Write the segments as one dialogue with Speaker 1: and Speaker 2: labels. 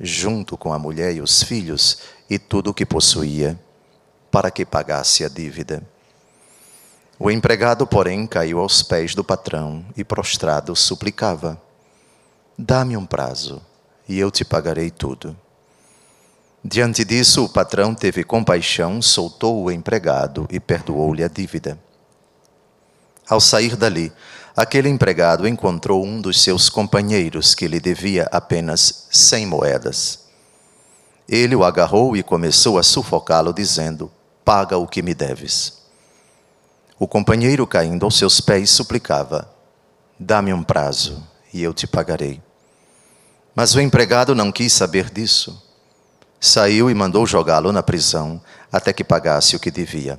Speaker 1: junto com a mulher e os filhos e tudo o que possuía, para que pagasse a dívida. O empregado, porém, caiu aos pés do patrão e, prostrado, suplicava: Dá-me um prazo e eu te pagarei tudo. Diante disso, o patrão teve compaixão, soltou o empregado e perdoou-lhe a dívida. Ao sair dali, aquele empregado encontrou um dos seus companheiros que lhe devia apenas cem moedas. Ele o agarrou e começou a sufocá-lo, dizendo: Paga o que me deves. O companheiro, caindo aos seus pés, suplicava: Dá-me um prazo e eu te pagarei. Mas o empregado não quis saber disso. Saiu e mandou jogá-lo na prisão até que pagasse o que devia.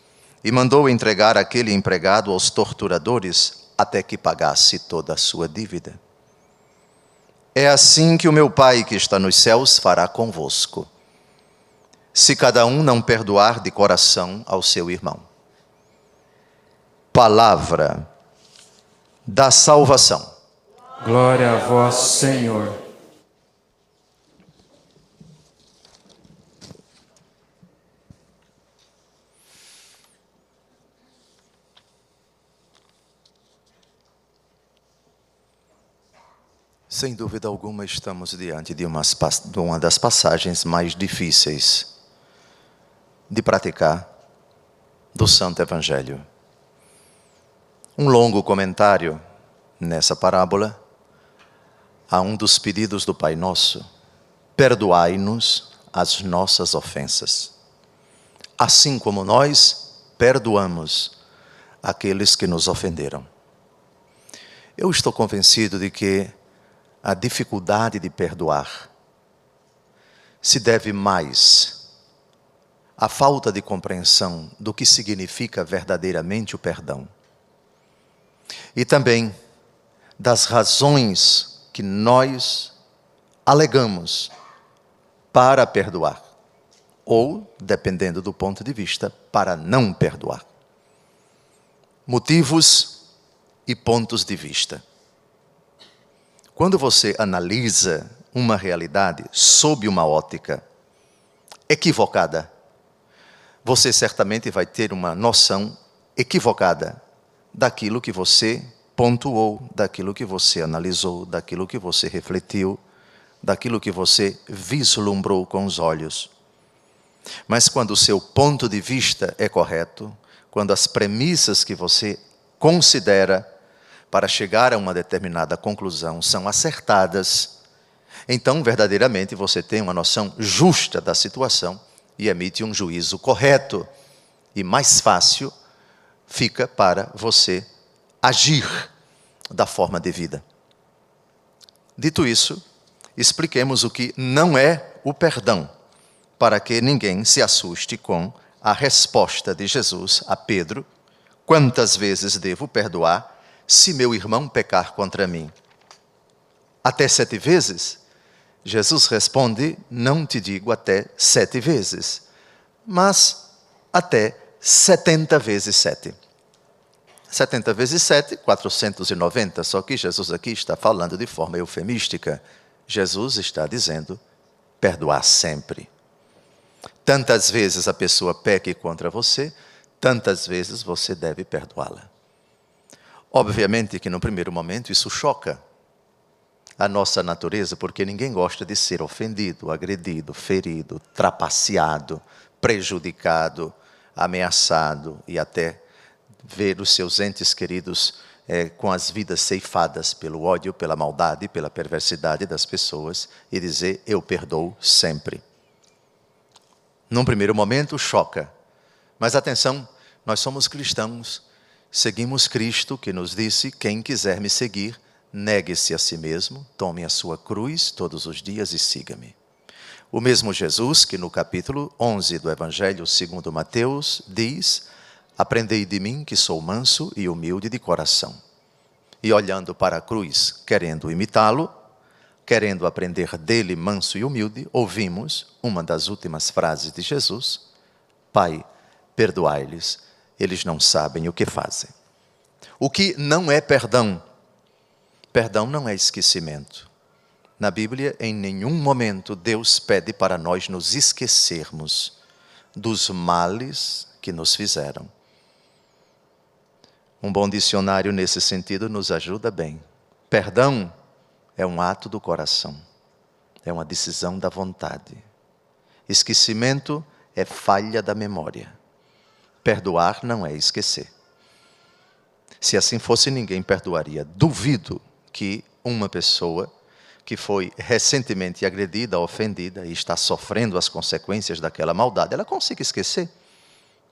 Speaker 1: e mandou entregar aquele empregado aos torturadores até que pagasse toda a sua dívida. É assim que o meu Pai que está nos céus fará convosco, se cada um não perdoar de coração ao seu irmão. Palavra da salvação.
Speaker 2: Glória a vós, Senhor.
Speaker 1: Sem dúvida alguma, estamos diante de, de uma das passagens mais difíceis de praticar do Santo Evangelho. Um longo comentário nessa parábola a um dos pedidos do Pai Nosso: perdoai-nos as nossas ofensas, assim como nós perdoamos aqueles que nos ofenderam. Eu estou convencido de que a dificuldade de perdoar se deve mais à falta de compreensão do que significa verdadeiramente o perdão. E também das razões que nós alegamos para perdoar, ou, dependendo do ponto de vista, para não perdoar. Motivos e pontos de vista. Quando você analisa uma realidade sob uma ótica equivocada, você certamente vai ter uma noção equivocada daquilo que você pontuou, daquilo que você analisou, daquilo que você refletiu, daquilo que você vislumbrou com os olhos. Mas quando o seu ponto de vista é correto, quando as premissas que você considera para chegar a uma determinada conclusão são acertadas, então verdadeiramente você tem uma noção justa da situação e emite um juízo correto. E mais fácil fica para você agir da forma devida. Dito isso, expliquemos o que não é o perdão, para que ninguém se assuste com a resposta de Jesus a Pedro: quantas vezes devo perdoar? Se meu irmão pecar contra mim? Até sete vezes? Jesus responde: Não te digo até sete vezes, mas até setenta vezes sete. 70 vezes 7, 490. Só que Jesus aqui está falando de forma eufemística. Jesus está dizendo perdoar sempre. Tantas vezes a pessoa peque contra você, tantas vezes você deve perdoá-la. Obviamente que no primeiro momento isso choca a nossa natureza, porque ninguém gosta de ser ofendido, agredido, ferido, trapaceado, prejudicado, ameaçado e até ver os seus entes queridos é, com as vidas ceifadas pelo ódio, pela maldade, pela perversidade das pessoas e dizer: Eu perdoo sempre. Num primeiro momento, choca. Mas atenção, nós somos cristãos, seguimos Cristo que nos disse: Quem quiser me seguir, negue-se a si mesmo, tome a sua cruz todos os dias e siga-me. O mesmo Jesus que no capítulo 11 do Evangelho segundo Mateus diz: Aprendei de mim que sou manso e humilde de coração. E olhando para a cruz, querendo imitá-lo, querendo aprender dele manso e humilde, ouvimos uma das últimas frases de Jesus: Pai, perdoai-lhes, eles não sabem o que fazem. O que não é perdão? Perdão não é esquecimento. Na Bíblia, em nenhum momento Deus pede para nós nos esquecermos dos males que nos fizeram. Um bom dicionário nesse sentido nos ajuda bem. Perdão é um ato do coração, é uma decisão da vontade. Esquecimento é falha da memória. Perdoar não é esquecer. Se assim fosse, ninguém perdoaria. Duvido que uma pessoa que foi recentemente agredida, ofendida e está sofrendo as consequências daquela maldade, ela consiga esquecer.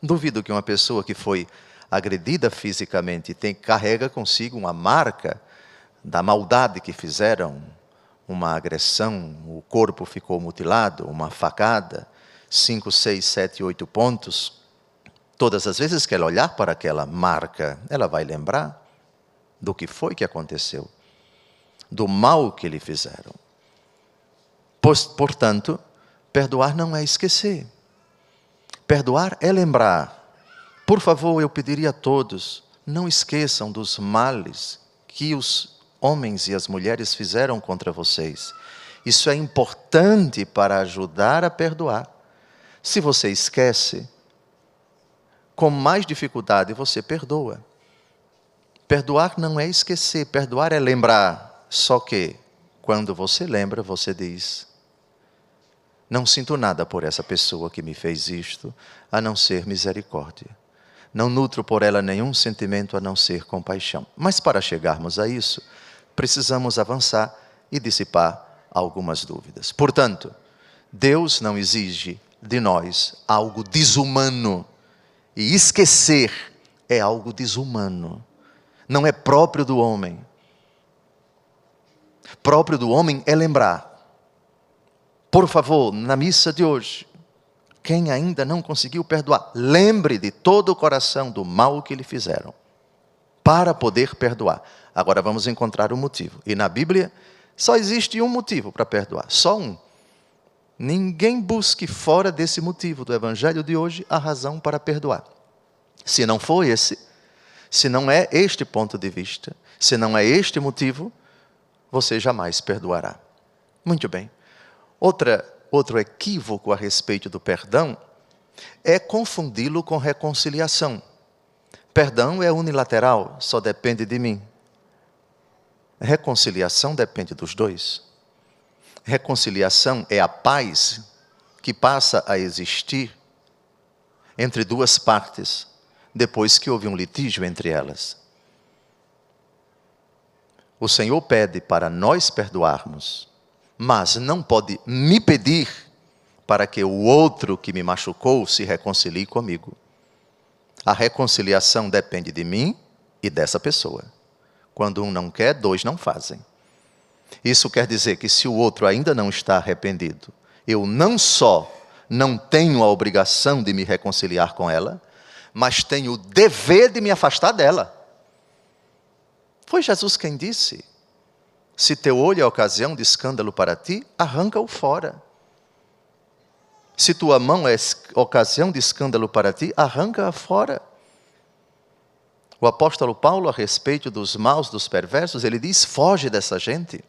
Speaker 1: Duvido que uma pessoa que foi agredida fisicamente tem, carrega consigo uma marca da maldade que fizeram, uma agressão, o corpo ficou mutilado, uma facada, cinco, seis, sete, oito pontos. Todas as vezes que ela olhar para aquela marca, ela vai lembrar do que foi que aconteceu, do mal que lhe fizeram. Portanto, perdoar não é esquecer. Perdoar é lembrar por favor, eu pediria a todos, não esqueçam dos males que os homens e as mulheres fizeram contra vocês. Isso é importante para ajudar a perdoar. Se você esquece, com mais dificuldade você perdoa. Perdoar não é esquecer, perdoar é lembrar. Só que, quando você lembra, você diz: Não sinto nada por essa pessoa que me fez isto, a não ser misericórdia não nutro por ela nenhum sentimento a não ser compaixão. Mas para chegarmos a isso, precisamos avançar e dissipar algumas dúvidas. Portanto, Deus não exige de nós algo desumano. E esquecer é algo desumano. Não é próprio do homem. Próprio do homem é lembrar. Por favor, na missa de hoje, quem ainda não conseguiu perdoar, lembre de todo o coração do mal que lhe fizeram, para poder perdoar. Agora vamos encontrar o motivo. E na Bíblia só existe um motivo para perdoar, só um. Ninguém busque fora desse motivo do evangelho de hoje a razão para perdoar. Se não for esse, se não é este ponto de vista, se não é este motivo, você jamais perdoará. Muito bem. Outra outro equívoco a respeito do perdão é confundi-lo com reconciliação. Perdão é unilateral, só depende de mim. Reconciliação depende dos dois. Reconciliação é a paz que passa a existir entre duas partes, depois que houve um litígio entre elas. O Senhor pede para nós perdoarmos mas não pode me pedir para que o outro que me machucou se reconcilie comigo. A reconciliação depende de mim e dessa pessoa. Quando um não quer, dois não fazem. Isso quer dizer que se o outro ainda não está arrependido, eu não só não tenho a obrigação de me reconciliar com ela, mas tenho o dever de me afastar dela. Foi Jesus quem disse: Se teu olho é ocasião de escândalo para ti, arranca-o fora. Se tua mão é ocasião de escândalo para ti, arranca-a fora. O apóstolo Paulo, a respeito dos maus, dos perversos, ele diz: foge dessa gente.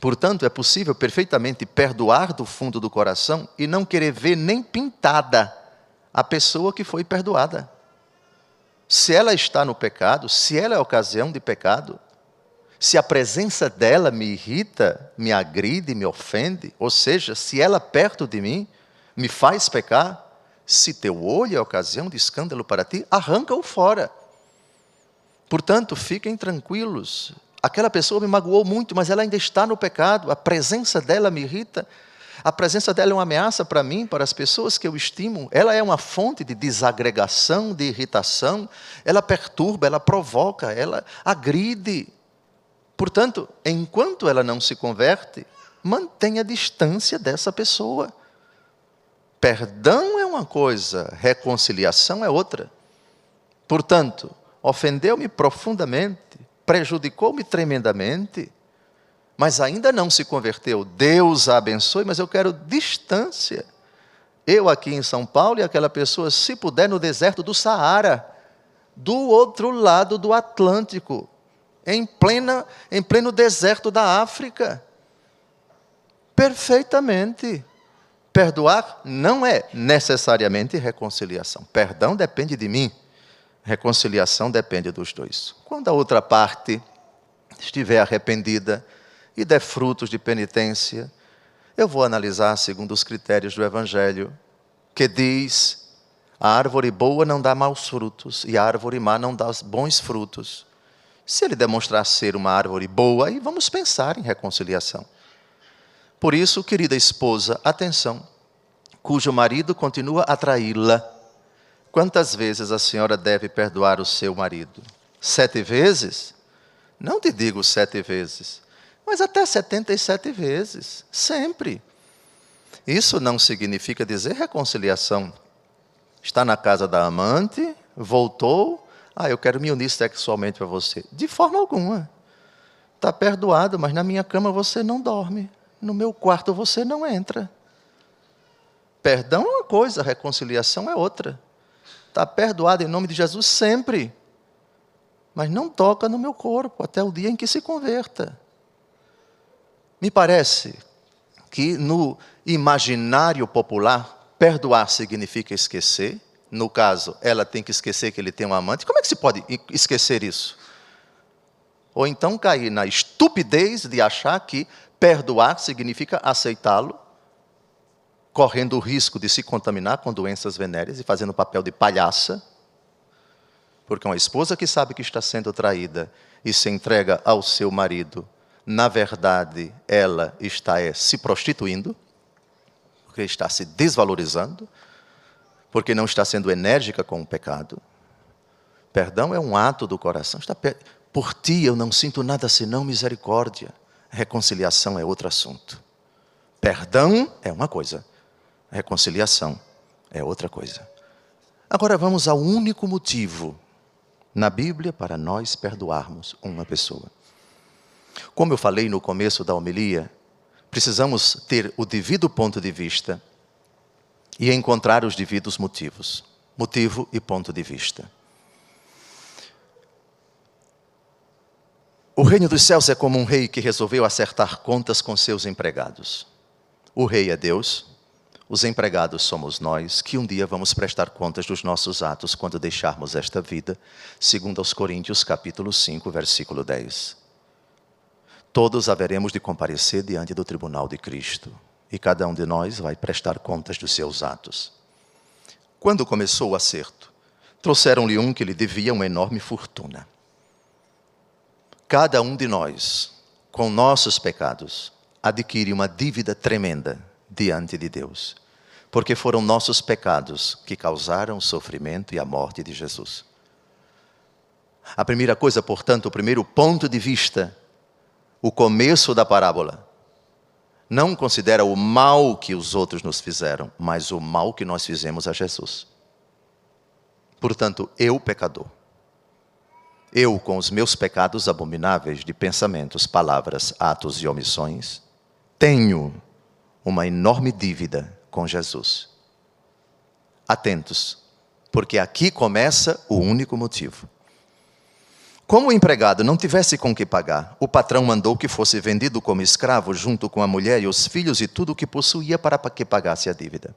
Speaker 1: Portanto, é possível perfeitamente perdoar do fundo do coração e não querer ver nem pintada a pessoa que foi perdoada. Se ela está no pecado, se ela é ocasião de pecado, se a presença dela me irrita, me agride, me ofende, ou seja, se ela perto de mim me faz pecar, se teu olho é ocasião de escândalo para ti, arranca-o fora. Portanto, fiquem tranquilos. Aquela pessoa me magoou muito, mas ela ainda está no pecado, a presença dela me irrita. A presença dela é uma ameaça para mim, para as pessoas que eu estimo. Ela é uma fonte de desagregação, de irritação. Ela perturba, ela provoca, ela agride. Portanto, enquanto ela não se converte, mantenha a distância dessa pessoa. Perdão é uma coisa, reconciliação é outra. Portanto, ofendeu-me profundamente, prejudicou-me tremendamente, mas ainda não se converteu. Deus a abençoe, mas eu quero distância. Eu aqui em São Paulo e aquela pessoa, se puder, no deserto do Saara, do outro lado do Atlântico, em, plena, em pleno deserto da África. Perfeitamente. Perdoar não é necessariamente reconciliação. Perdão depende de mim, reconciliação depende dos dois. Quando a outra parte estiver arrependida e der frutos de penitência, eu vou analisar segundo os critérios do Evangelho, que diz: a árvore boa não dá maus frutos e a árvore má não dá bons frutos. Se ele demonstrar ser uma árvore boa, aí vamos pensar em reconciliação. Por isso, querida esposa, atenção, cujo marido continua a traí-la. Quantas vezes a senhora deve perdoar o seu marido? Sete vezes? Não te digo sete vezes, mas até setenta e sete vezes, sempre. Isso não significa dizer reconciliação. Está na casa da amante, voltou, ah, eu quero me unir sexualmente para você. De forma alguma. Está perdoado, mas na minha cama você não dorme. No meu quarto você não entra. Perdão é uma coisa, reconciliação é outra. Está perdoado em nome de Jesus sempre. Mas não toca no meu corpo até o dia em que se converta. Me parece que no imaginário popular, perdoar significa esquecer, no caso, ela tem que esquecer que ele tem um amante. Como é que se pode esquecer isso? Ou então cair na estupidez de achar que perdoar significa aceitá-lo, correndo o risco de se contaminar com doenças venéreas e fazendo o papel de palhaça. Porque uma esposa que sabe que está sendo traída e se entrega ao seu marido, na verdade, ela está é, se prostituindo, porque está se desvalorizando, porque não está sendo enérgica com o pecado. Perdão é um ato do coração. Está per... Por ti eu não sinto nada senão misericórdia. Reconciliação é outro assunto. Perdão é uma coisa, reconciliação é outra coisa. Agora vamos ao único motivo na Bíblia para nós perdoarmos uma pessoa. Como eu falei no começo da homilia, precisamos ter o devido ponto de vista e encontrar os devidos motivos. Motivo e ponto de vista. O reino dos céus é como um rei que resolveu acertar contas com seus empregados. O rei é Deus, os empregados somos nós, que um dia vamos prestar contas dos nossos atos quando deixarmos esta vida, segundo aos Coríntios capítulo 5, versículo 10. Todos haveremos de comparecer diante do tribunal de Cristo e cada um de nós vai prestar contas dos seus atos. Quando começou o acerto, trouxeram-lhe um que lhe devia uma enorme fortuna. Cada um de nós, com nossos pecados, adquire uma dívida tremenda diante de Deus, porque foram nossos pecados que causaram o sofrimento e a morte de Jesus. A primeira coisa, portanto, o primeiro ponto de vista, o começo da parábola, não considera o mal que os outros nos fizeram, mas o mal que nós fizemos a Jesus. Portanto, eu, pecador, Eu, com os meus pecados abomináveis de pensamentos, palavras, atos e omissões, tenho uma enorme dívida com Jesus. Atentos, porque aqui começa o único motivo. Como o empregado não tivesse com que pagar, o patrão mandou que fosse vendido como escravo junto com a mulher e os filhos e tudo o que possuía para que pagasse a dívida.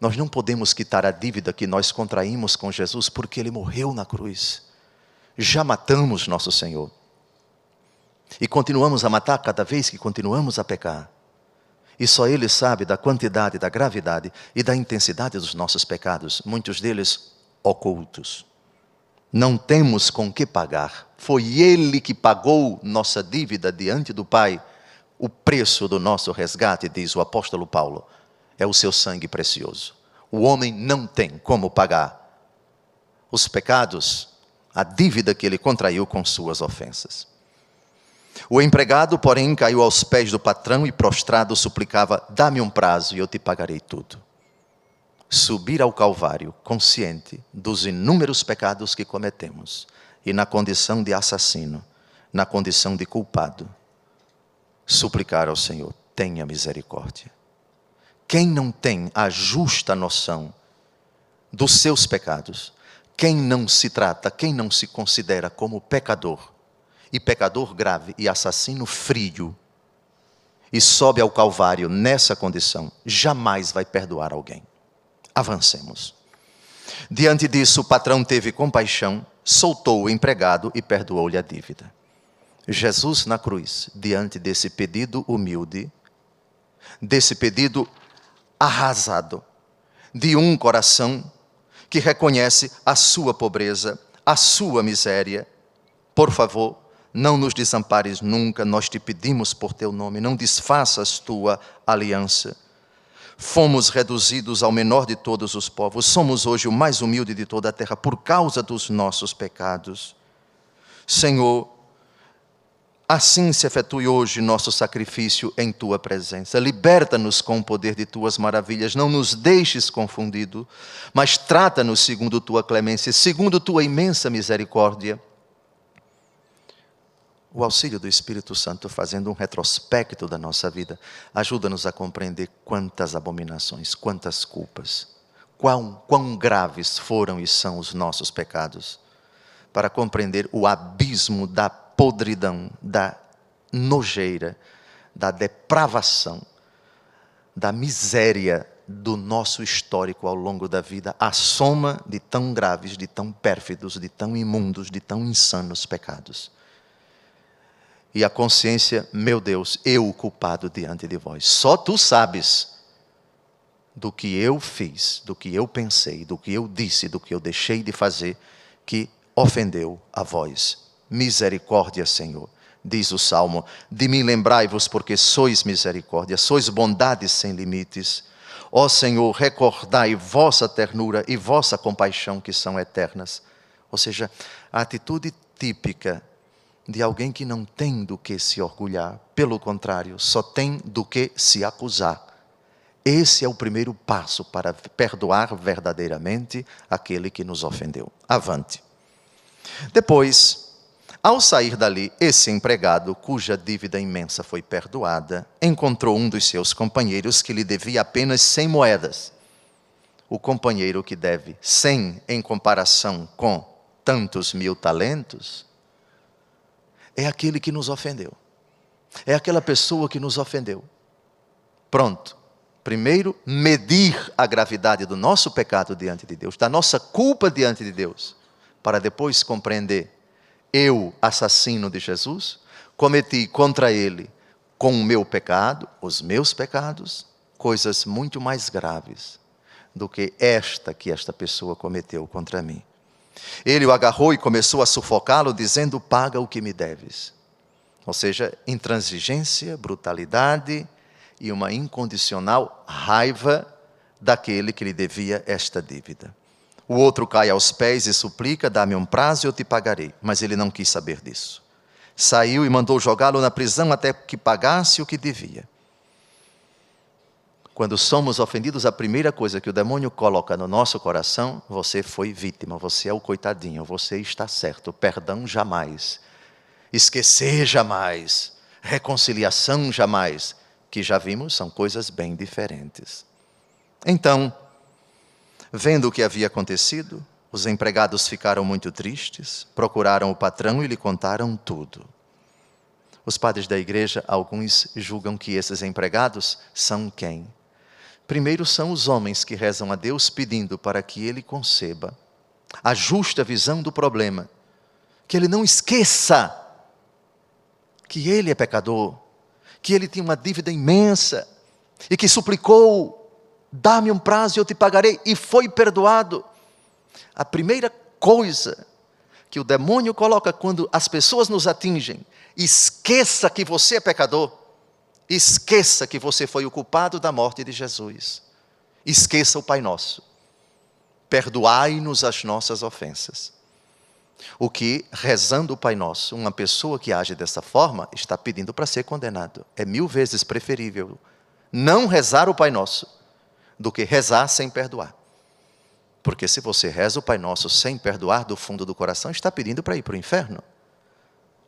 Speaker 1: Nós não podemos quitar a dívida que nós contraímos com Jesus porque ele morreu na cruz. Já matamos nosso Senhor. E continuamos a matar cada vez que continuamos a pecar. E só Ele sabe da quantidade, da gravidade e da intensidade dos nossos pecados, muitos deles ocultos não temos com que pagar. Foi Ele que pagou nossa dívida diante do Pai. O preço do nosso resgate, diz o apóstolo Paulo, é o seu sangue precioso. O homem não tem como pagar os pecados, a dívida que ele contraiu com suas ofensas. O empregado, porém, caiu aos pés do patrão e prostrado suplicava: Dá-me um prazo e eu te pagarei tudo subir ao Calvário consciente dos inúmeros pecados que cometemos e na condição de assassino, na condição de culpado, suplicar ao Senhor: tenha misericórdia. Quem não tem a justa noção dos seus pecados, quem não se trata, quem não se considera como pecador, e pecador grave e assassino frio, e sobe ao Calvário nessa condição, jamais vai perdoar alguém avancemos. Diante disso, o patrão teve compaixão, soltou o empregado e perdoou-lhe a dívida. Jesus na cruz, diante desse pedido humilde, desse pedido arrasado, de um coração que reconhece a sua pobreza, a sua miséria, por favor, não nos desampares nunca, nós te pedimos por teu nome, não desfaças tua aliança fomos reduzidos ao menor de todos os povos, somos hoje o mais humilde de toda a terra por causa dos nossos pecados. Senhor, assim se efetue hoje nosso sacrifício em tua presença. Liberta-nos com o poder de tuas maravilhas, não nos deixes confundido, mas trata-nos segundo tua clemência, segundo tua imensa misericórdia o auxílio do Espírito Santo fazendo um retrospecto da nossa vida, ajuda-nos a compreender quantas abominações, quantas culpas, quão, quão graves foram e são os nossos pecados, para compreender o abismo da podridão, da nojeira, da depravação, da miséria do nosso histórico ao longo da vida, a soma de tão graves, de tão pérfidos, de tão imundos, de tão insanos pecados e a consciência, meu Deus, eu o culpado diante de vós. Só tu sabes do que eu fiz, do que eu pensei, do que eu disse, do que eu deixei de fazer, que ofendeu a vós. Misericórdia, Senhor. Diz o salmo: De mim lembrai-vos, porque sois misericórdia, sois bondades sem limites. Ó Senhor, recordai vossa ternura e vossa compaixão, que são eternas. Ou seja, a atitude típica de alguém que não tem do que se orgulhar, pelo contrário, só tem do que se acusar. Esse é o primeiro passo para perdoar verdadeiramente aquele que nos ofendeu. Avante. Depois, ao sair dali, esse empregado, cuja dívida imensa foi perdoada, encontrou um dos seus companheiros que lhe devia apenas cem moedas. O companheiro que deve cem em comparação com tantos mil talentos, é aquele que nos ofendeu. É aquela pessoa que nos ofendeu. Pronto. Primeiro, medir a gravidade do nosso pecado diante de Deus, da nossa culpa diante de Deus, para depois compreender: eu, assassino de Jesus, cometi contra ele, com o meu pecado, os meus pecados, coisas muito mais graves do que esta que esta pessoa cometeu contra mim. Ele o agarrou e começou a sufocá-lo, dizendo: Paga o que me deves. Ou seja, intransigência, brutalidade e uma incondicional raiva daquele que lhe devia esta dívida. O outro cai aos pés e suplica: Dá-me um prazo e eu te pagarei. Mas ele não quis saber disso. Saiu e mandou jogá-lo na prisão até que pagasse o que devia. Quando somos ofendidos, a primeira coisa que o demônio coloca no nosso coração, você foi vítima, você é o coitadinho, você está certo, perdão jamais, esquecer jamais, reconciliação jamais, que já vimos são coisas bem diferentes. Então, vendo o que havia acontecido, os empregados ficaram muito tristes, procuraram o patrão e lhe contaram tudo. Os padres da igreja, alguns julgam que esses empregados são quem? Primeiro são os homens que rezam a Deus pedindo para que ele conceba a justa visão do problema, que ele não esqueça que ele é pecador, que ele tinha uma dívida imensa e que suplicou: dá-me um prazo e eu te pagarei, e foi perdoado. A primeira coisa que o demônio coloca quando as pessoas nos atingem Esqueça que você é pecador. Esqueça que você foi o culpado da morte de Jesus. Esqueça o Pai Nosso. Perdoai-nos as nossas ofensas. O que, rezando o Pai Nosso, uma pessoa que age dessa forma está pedindo para ser condenado. É mil vezes preferível não rezar o Pai Nosso do que rezar sem perdoar. Porque se você reza o Pai Nosso sem perdoar do fundo do coração, está pedindo para ir para o inferno.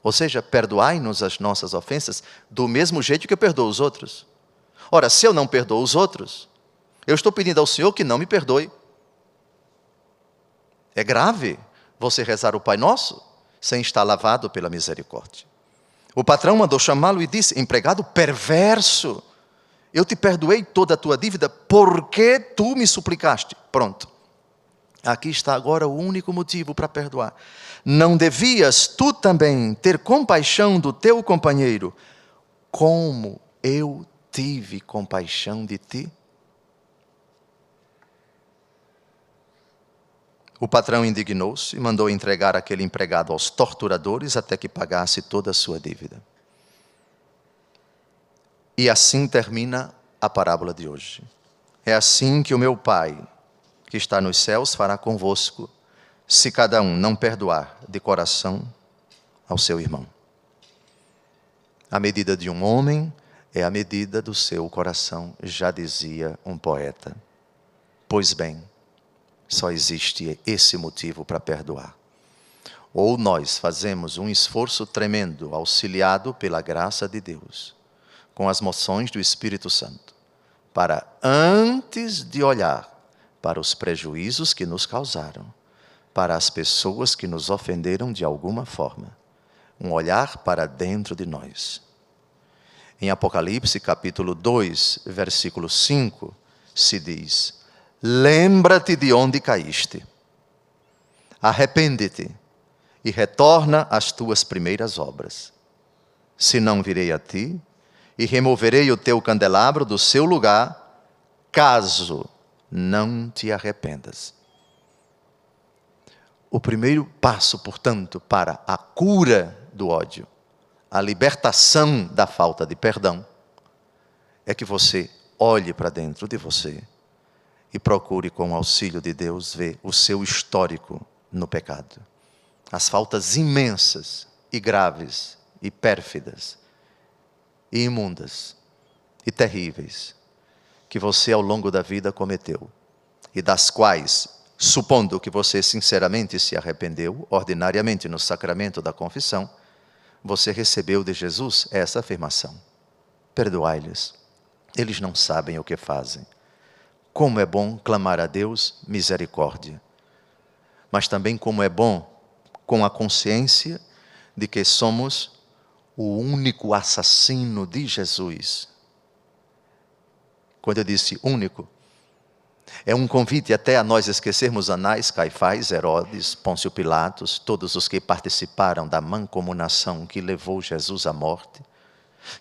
Speaker 1: Ou seja, perdoai-nos as nossas ofensas do mesmo jeito que eu perdoo os outros. Ora, se eu não perdoo os outros, eu estou pedindo ao Senhor que não me perdoe. É grave você rezar o Pai Nosso sem estar lavado pela misericórdia. O patrão mandou chamá-lo e disse: Empregado perverso, eu te perdoei toda a tua dívida porque tu me suplicaste. Pronto. Aqui está agora o único motivo para perdoar. Não devias tu também ter compaixão do teu companheiro, como eu tive compaixão de ti? O patrão indignou-se e mandou entregar aquele empregado aos torturadores até que pagasse toda a sua dívida. E assim termina a parábola de hoje. É assim que o meu Pai, que está nos céus, fará convosco se cada um não perdoar de coração ao seu irmão. A medida de um homem é a medida do seu coração, já dizia um poeta. Pois bem, só existe esse motivo para perdoar. Ou nós fazemos um esforço tremendo, auxiliado pela graça de Deus, com as moções do Espírito Santo, para antes de olhar para os prejuízos que nos causaram, para as pessoas que nos ofenderam de alguma forma. Um olhar para dentro de nós. Em Apocalipse, capítulo 2, versículo 5, se diz: Lembra-te de onde caíste, arrepende-te e retorna às tuas primeiras obras. Se não virei a ti e removerei o teu candelabro do seu lugar, caso não te arrependas. O primeiro passo, portanto, para a cura do ódio, a libertação da falta de perdão, é que você olhe para dentro de você e procure, com o auxílio de Deus, ver o seu histórico no pecado. As faltas imensas e graves e pérfidas e imundas e terríveis que você ao longo da vida cometeu e das quais supondo que você sinceramente se arrependeu, ordinariamente no sacramento da confissão, você recebeu de Jesus essa afirmação: Perdoai-lhes, eles não sabem o que fazem. Como é bom clamar a Deus misericórdia, mas também como é bom com a consciência de que somos o único assassino de Jesus. Quando eu disse único, é um convite até a nós esquecermos Anás, Caifás, Herodes, Pôncio Pilatos, todos os que participaram da mancomunação que levou Jesus à morte.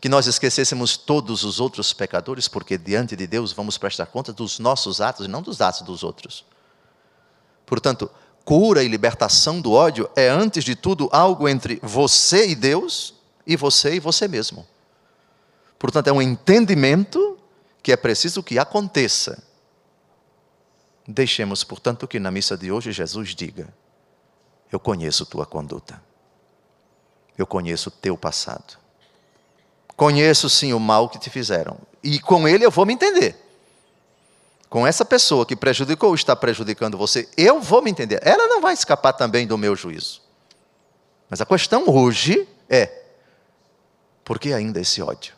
Speaker 1: Que nós esquecêssemos todos os outros pecadores, porque diante de Deus vamos prestar conta dos nossos atos e não dos atos dos outros. Portanto, cura e libertação do ódio é, antes de tudo, algo entre você e Deus e você e você mesmo. Portanto, é um entendimento que é preciso que aconteça Deixemos, portanto, que na missa de hoje Jesus diga: Eu conheço tua conduta, eu conheço teu passado, conheço sim o mal que te fizeram, e com ele eu vou me entender. com essa pessoa que prejudicou ou está prejudicando você, eu vou me entender. Ela não vai escapar também do meu juízo. Mas a questão hoje é: por que ainda esse ódio?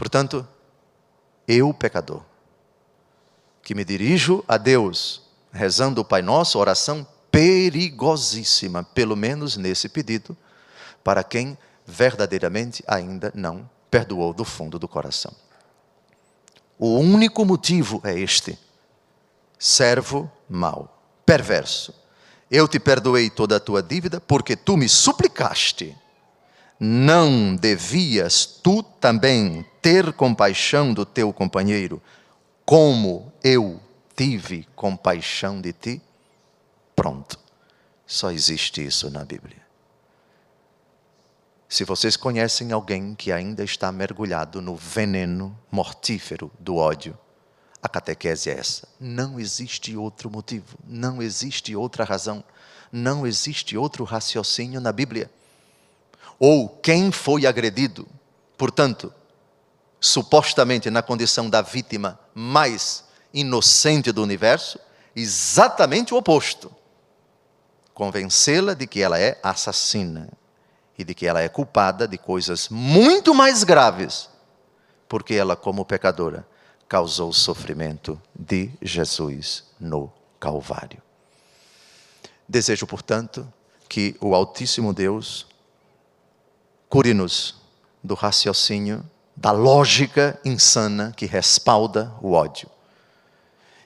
Speaker 1: Portanto, eu, pecador, que me dirijo a Deus, rezando o Pai Nosso, oração perigosíssima, pelo menos nesse pedido, para quem verdadeiramente ainda não perdoou do fundo do coração. O único motivo é este: servo mau, perverso. Eu te perdoei toda a tua dívida porque tu me suplicaste. Não devias tu também ter compaixão do teu companheiro, como eu tive compaixão de ti? Pronto. Só existe isso na Bíblia. Se vocês conhecem alguém que ainda está mergulhado no veneno mortífero do ódio, a catequese é essa. Não existe outro motivo, não existe outra razão, não existe outro raciocínio na Bíblia. Ou quem foi agredido, portanto, supostamente na condição da vítima mais inocente do universo, exatamente o oposto. Convencê-la de que ela é assassina e de que ela é culpada de coisas muito mais graves, porque ela, como pecadora, causou o sofrimento de Jesus no Calvário. Desejo, portanto, que o Altíssimo Deus cure-nos do raciocínio, da lógica insana que respalda o ódio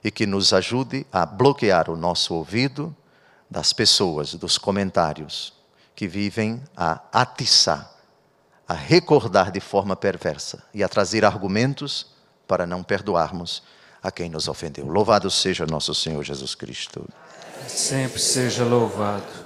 Speaker 1: e que nos ajude a bloquear o nosso ouvido das pessoas, dos comentários, que vivem a atiçar, a recordar de forma perversa e a trazer argumentos para não perdoarmos a quem nos ofendeu. Louvado seja nosso Senhor Jesus Cristo.
Speaker 2: Sempre seja louvado.